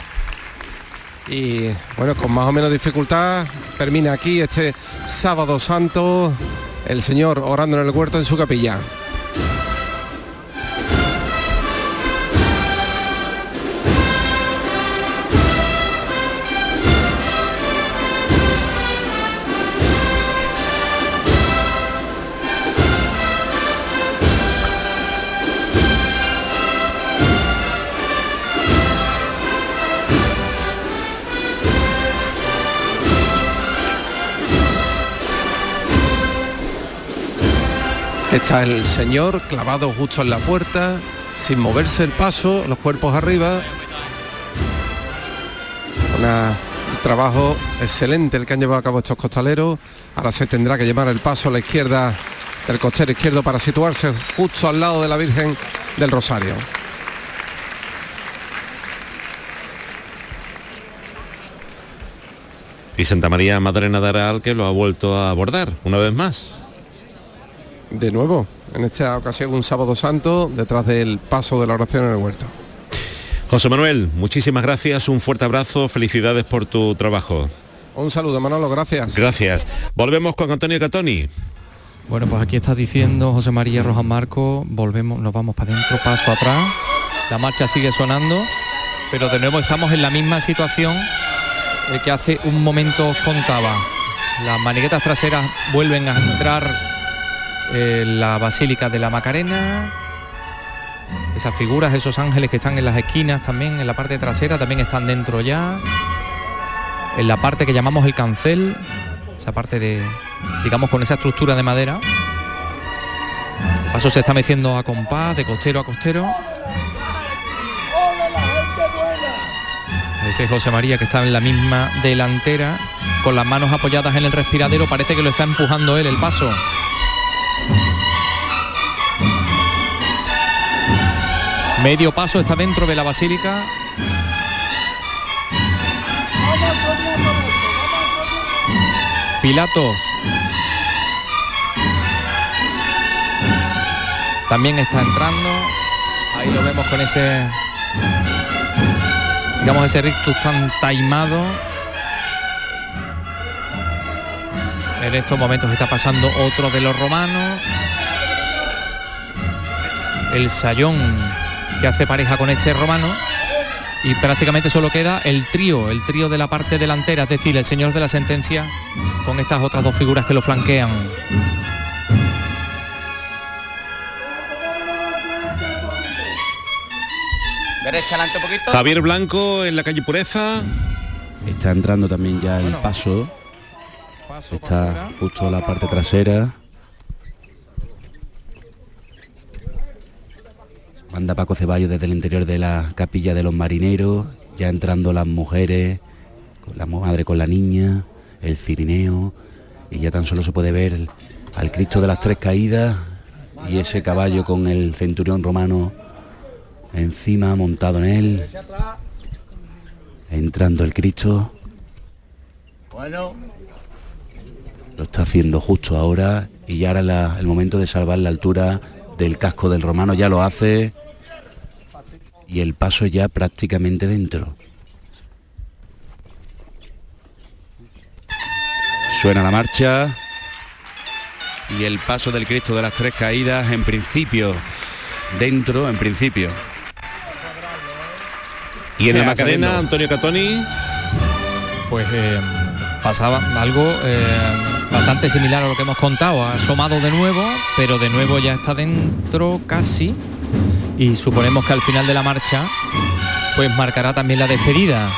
Y bueno, con más o menos dificultad termina aquí este sábado santo el señor orando en el huerto en su capilla. El señor clavado justo en la puerta, sin moverse el paso, los cuerpos arriba. Un trabajo excelente el que han llevado a cabo estos costaleros. Ahora se tendrá que llevar el paso a la izquierda del costero izquierdo para situarse justo al lado de la Virgen del Rosario. Y Santa María Madalena de Aral que lo ha vuelto a abordar una vez más. De nuevo, en esta ocasión un sábado santo, detrás del paso de la oración en el huerto. José Manuel, muchísimas gracias, un fuerte abrazo, felicidades por tu trabajo. Un saludo, Manolo, gracias. Gracias. Volvemos con Antonio Catoni. Bueno, pues aquí está diciendo José María Rojas Marco, volvemos, nos vamos para adentro, paso atrás. La marcha sigue sonando, pero de nuevo estamos en la misma situación que hace un momento contaba. Las maniguetas traseras vuelven a entrar en la Basílica de la Macarena. Esas figuras, esos ángeles que están en las esquinas también, en la parte trasera, también están dentro ya. En la parte que llamamos el cancel, esa parte de, digamos, con esa estructura de madera. El paso se está meciendo a compás, de costero a costero. Ese es José María que está en la misma delantera, con las manos apoyadas en el respiradero, parece que lo está empujando él el paso. Medio paso está dentro de la basílica. Pilatos. También está entrando. Ahí lo vemos con ese digamos ese rictus tan taimado. En estos momentos está pasando otro de los romanos. El sayón que hace pareja con este romano. Y prácticamente solo queda el trío, el trío de la parte delantera, es decir, el señor de la sentencia con estas otras dos figuras que lo flanquean. Derecha adelante un poquito. Javier Blanco en la calle Pureza. Está entrando también ya el paso. Está justo la parte trasera. Manda Paco Ceballos desde el interior de la capilla de los marineros, ya entrando las mujeres, con la madre con la niña, el cirineo, y ya tan solo se puede ver al Cristo de las Tres Caídas y ese caballo con el centurión romano encima, montado en él, entrando el Cristo. Bueno, Lo está haciendo justo ahora y ya era la- el momento de salvar la altura del casco del romano, ya lo hace y el paso ya prácticamente dentro. Suena la marcha y el paso del Cristo de las Tres Caídas en principio dentro, en principio. Y en la va Macarena. Antonio Catoni. Pues eh, pasaba algo eh, bastante similar a lo que hemos contado. Ha asomado de nuevo, pero de nuevo ya está dentro casi. Y suponemos que al final de la marcha, pues marcará también la despedida.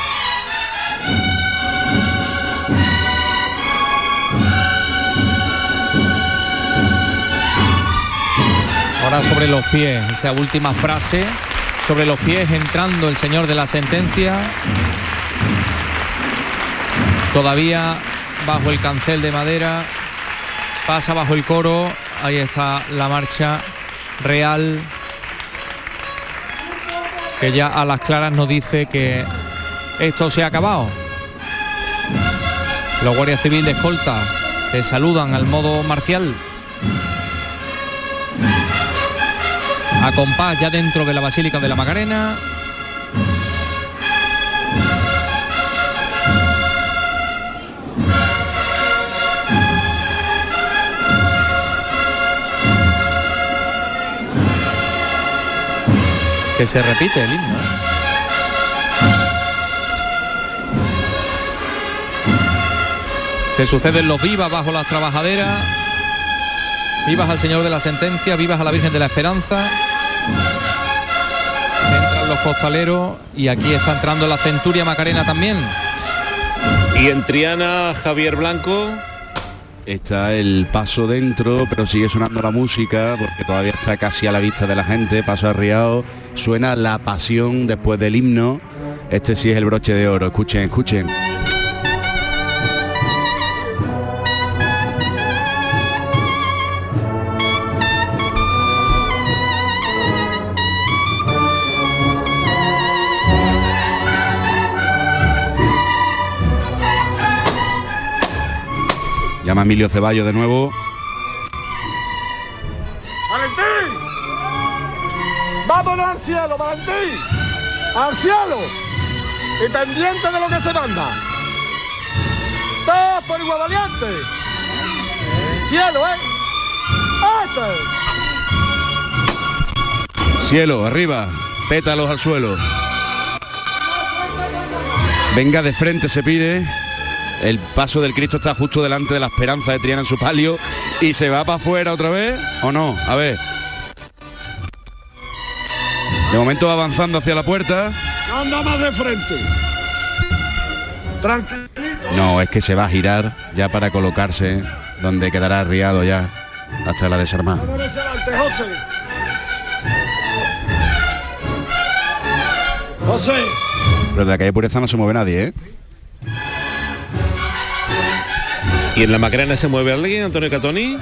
Ahora sobre los pies, esa última frase, sobre los pies entrando el señor de la sentencia, todavía bajo el cancel de madera, pasa bajo el coro, ahí está la marcha real, que ya a las claras nos dice que esto se ha acabado. Los guardias civiles de escolta que saludan al modo marcial. A compás ya dentro de la Basílica de la Macarena. Que se repite el himno. Se suceden los vivas bajo las trabajaderas. Vivas al Señor de la Sentencia, vivas a la Virgen de la Esperanza. Entran los costaleros y aquí está entrando la Centuria Macarena también. Y en Triana, Javier Blanco. Está el paso dentro, pero sigue sonando la música porque todavía está casi a la vista de la gente, paso arriado, suena la pasión después del himno. Este sí es el broche de oro, escuchen, escuchen. Llama Emilio Ceballos de nuevo. ¡Valentín! ¡Vámonos al cielo, Valentín! ¡Al cielo! Y pendiente de lo que se manda. ¡Todos por igual valiente! ¡Cielo, eh! ¡Este! Cielo, arriba, pétalos al suelo. Venga de frente se pide. El paso del Cristo está justo delante de la esperanza de Triana en su palio y se va para afuera otra vez o no. A ver. De momento va avanzando hacia la puerta. ¡Anda más de frente! Tranquilo. No, es que se va a girar ya para colocarse donde quedará arriado ya hasta la desarmada. José. Pero de la calle Pureza no se mueve nadie, ¿eh? ¿Y en la Macarena se mueve alguien, Antonio Catoni?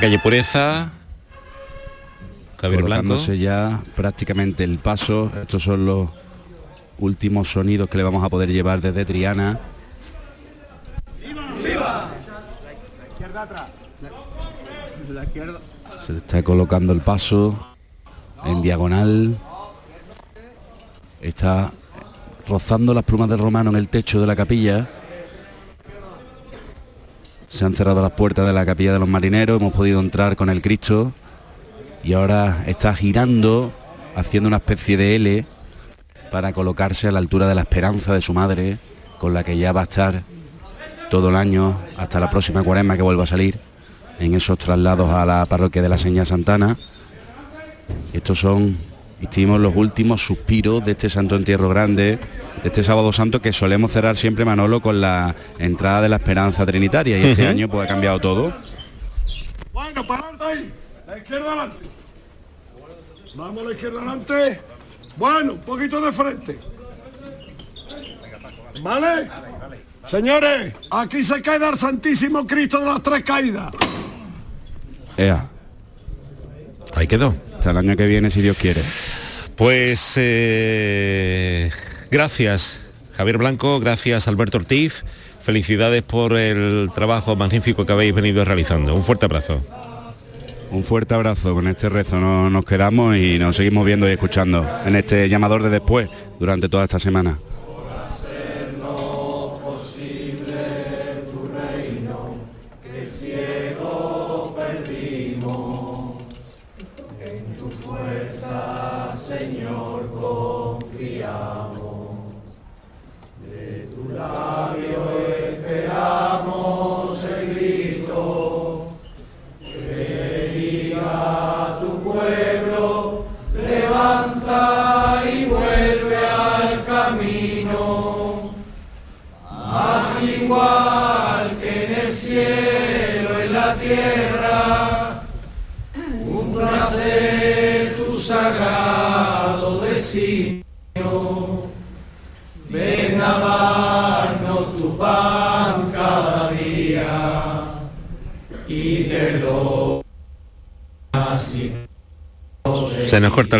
Calle Pureza, Javier colocándose ya prácticamente el paso. Estos son los últimos sonidos que le vamos a poder llevar desde Triana. Se está colocando el paso en diagonal. Está rozando las plumas del romano en el techo de la capilla. Se han cerrado las puertas de la capilla de los marineros, hemos podido entrar con el Cristo y ahora está girando, haciendo una especie de L para colocarse a la altura de la esperanza de su madre, con la que ya va a estar todo el año hasta la próxima cuaresma que vuelva a salir en esos traslados a la parroquia de la Seña Santana. Estos son, estimos, los últimos suspiros de este Santo Entierro Grande, de este Sábado Santo que solemos cerrar siempre, Manolo, con la entrada de la Esperanza Trinitaria y este año pues ha cambiado todo. Bueno, pararte ahí. La izquierda adelante. Vamos a la izquierda adelante. Bueno, un poquito de frente. ¿Vale? Señores, aquí se queda el Santísimo Cristo de las Tres Caídas. Ea. Ahí quedó. Hasta el año que viene, si Dios quiere. Pues eh, gracias, Javier Blanco, gracias, Alberto Ortiz. Felicidades por el trabajo magnífico que habéis venido realizando. Un fuerte abrazo. Un fuerte abrazo, con este rezo no- nos quedamos y nos seguimos viendo y escuchando en este llamador de después durante toda esta semana.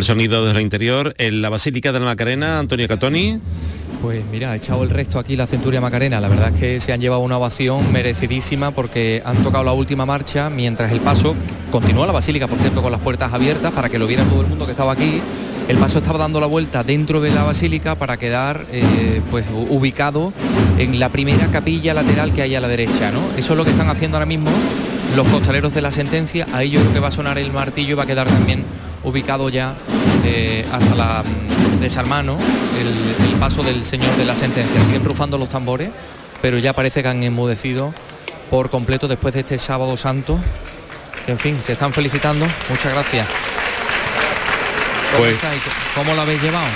El sonido desde el interior. En la Basílica de la Macarena, Antonio Catoni. Pues mira, ha echado el resto aquí la Centuria Macarena. La verdad es que se han llevado una ovación merecidísima porque han tocado la última marcha mientras el paso continúa la basílica, por cierto, con las puertas abiertas para que lo viera todo el mundo que estaba aquí. El paso estaba dando la vuelta dentro de la basílica para quedar eh, pues ubicado en la primera capilla lateral que hay a la derecha, ¿no? Eso es lo que están haciendo ahora mismo los costaleros de la sentencia. Ahí yo creo que va a sonar el martillo y va a quedar también ubicado ya eh, hasta la mm, desarmano el, el paso del señor de la sentencia. Siguen rufando los tambores, pero ya parece que han enmudecido por completo después de este sábado santo. Que en fin, se están felicitando. Muchas gracias. ¿Cómo Pues- estáis? ¿Cómo lo habéis llevado?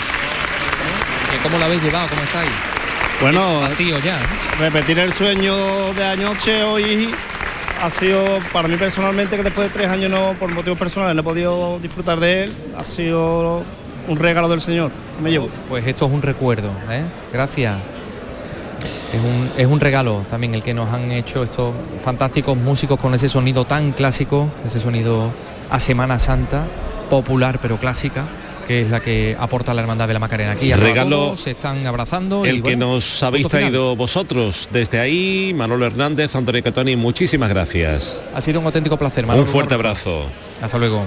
¿Que ¿Cómo lo habéis llevado? ¿Cómo estáis? Bueno, ya. repetir el sueño de anoche hoy ha sido para mí personalmente que después de tres años no por motivos personales no he podido disfrutar de él ha sido un regalo del señor me llevo Pues esto es un recuerdo, ¿eh? Gracias. Es un, es un regalo también el que nos han hecho estos fantásticos músicos con ese sonido tan clásico, ese sonido a Semana Santa, popular pero clásica, que es la que aporta la Hermandad de la Macarena. Aquí Regalo todos se están abrazando. y, El que nos habéis final. traído vosotros desde ahí, Manolo Hernández, Antonio Catoni, muchísimas gracias. Ha sido un auténtico placer, Manolo. Un fuerte abrazo. Hasta luego.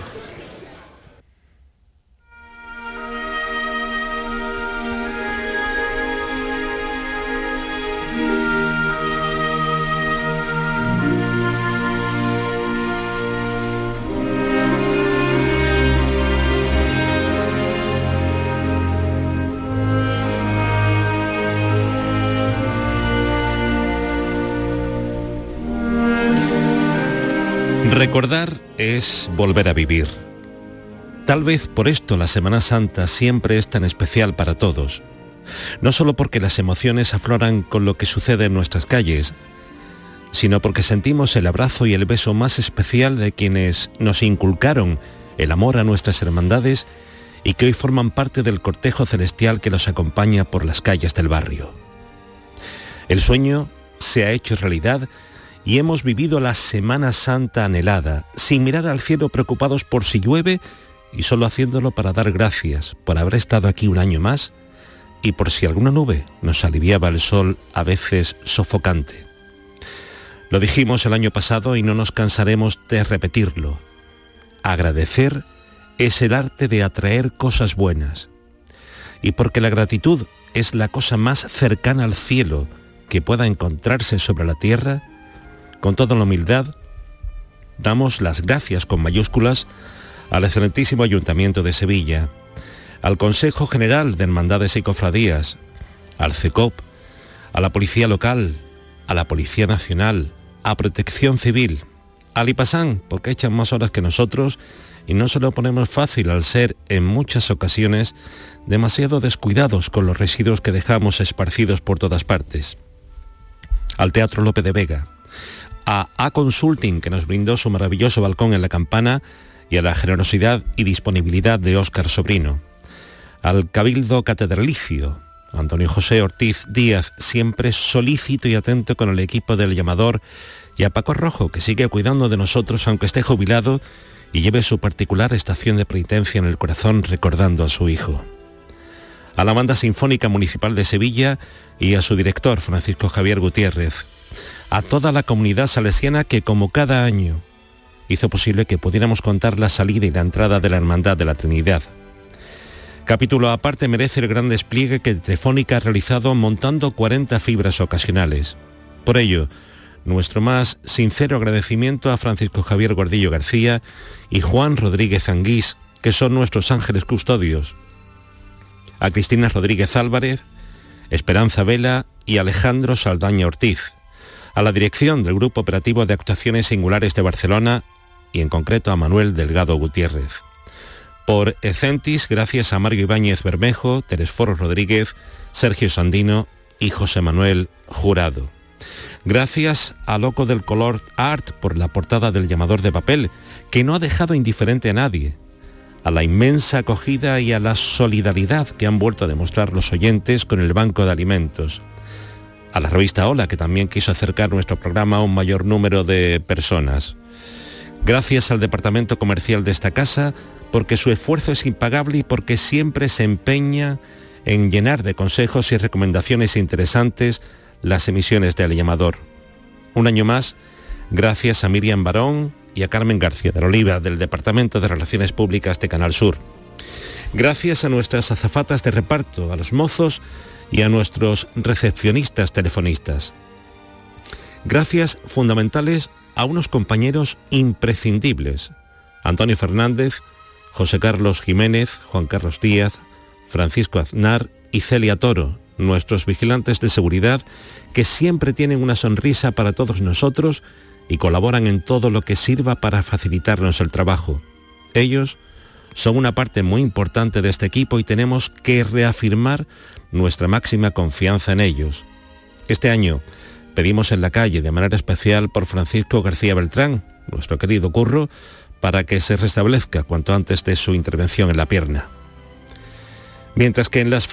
Volver a vivir. Tal vez por esto la Semana Santa siempre es tan especial para todos. No solo porque las emociones afloran con lo que sucede en nuestras calles, sino porque sentimos el abrazo y el beso más especial de quienes nos inculcaron el amor a nuestras hermandades y que hoy forman parte del cortejo celestial que los acompaña por las calles del barrio. El sueño se ha hecho realidad y hemos vivido la Semana Santa anhelada, sin mirar al cielo preocupados por si llueve y solo haciéndolo para dar gracias por haber estado aquí un año más y por si alguna nube nos aliviaba el sol a veces sofocante. Lo dijimos el año pasado y no nos cansaremos de repetirlo. Agradecer es el arte de atraer cosas buenas. Y porque la gratitud es la cosa más cercana al cielo que pueda encontrarse sobre la tierra, con toda la humildad, damos las gracias con mayúsculas al excelentísimo Ayuntamiento de Sevilla, al Consejo General de Hermandades y Cofradías, al CECOP, a la Policía Local, a la Policía Nacional, a Protección Civil, al IPASAN, porque echan más horas que nosotros y no se lo ponemos fácil al ser en muchas ocasiones demasiado descuidados con los residuos que dejamos esparcidos por todas partes. Al Teatro Lope de Vega, a A Consulting, que nos brindó su maravilloso balcón en la campana, y a la generosidad y disponibilidad de Óscar Sobrino. Al Cabildo Catedralicio, Antonio José Ortiz Díaz, siempre solícito y atento con el equipo del llamador, y a Paco Rojo, que sigue cuidando de nosotros aunque esté jubilado y lleve su particular estación de penitencia en el corazón recordando a su hijo. A la Banda Sinfónica Municipal de Sevilla y a su director, Francisco Javier Gutiérrez. A toda la comunidad salesiana que, como cada año, hizo posible que pudiéramos contar la salida y la entrada de la Hermandad de la Trinidad. Capítulo aparte merece el gran despliegue que Telefónica ha realizado montando 40 fibras ocasionales. Por ello, nuestro más sincero agradecimiento a Francisco Javier Gordillo García y Juan Rodríguez Anguís, que son nuestros ángeles custodios. A Cristina Rodríguez Álvarez, Esperanza Vela y Alejandro Saldaña Ortiz. A la dirección del Grupo Operativo de Actuaciones Singulares de Barcelona y en concreto a Manuel Delgado Gutiérrez. Por Ecentis, gracias a Mario Ibáñez Bermejo, Teresforo Rodríguez, Sergio Sandino y José Manuel Jurado. Gracias a Loco del Color Art por la portada del llamador de papel, que no ha dejado indiferente a nadie. A la inmensa acogida y a la solidaridad que han vuelto a demostrar los oyentes con el Banco de Alimentos. A la revista Hola, que también quiso acercar nuestro programa a un mayor número de personas. Gracias al Departamento Comercial de esta casa, porque su esfuerzo es impagable y porque siempre se empeña en llenar de consejos y recomendaciones interesantes las emisiones del llamador. Un año más, gracias a Miriam Barón y a Carmen García de la Oliva del Departamento de Relaciones Públicas de Canal Sur. Gracias a nuestras azafatas de reparto, a los mozos y a nuestros recepcionistas telefonistas. Gracias fundamentales a unos compañeros imprescindibles, Antonio Fernández, José Carlos Jiménez, Juan Carlos Díaz, Francisco Aznar y Celia Toro, nuestros vigilantes de seguridad que siempre tienen una sonrisa para todos nosotros y colaboran en todo lo que sirva para facilitarnos el trabajo. Ellos son una parte muy importante de este equipo y tenemos que reafirmar nuestra máxima confianza en ellos. Este año pedimos en la calle de manera especial por Francisco García Beltrán, nuestro querido curro, para que se restablezca cuanto antes de su intervención en la pierna. Mientras que en las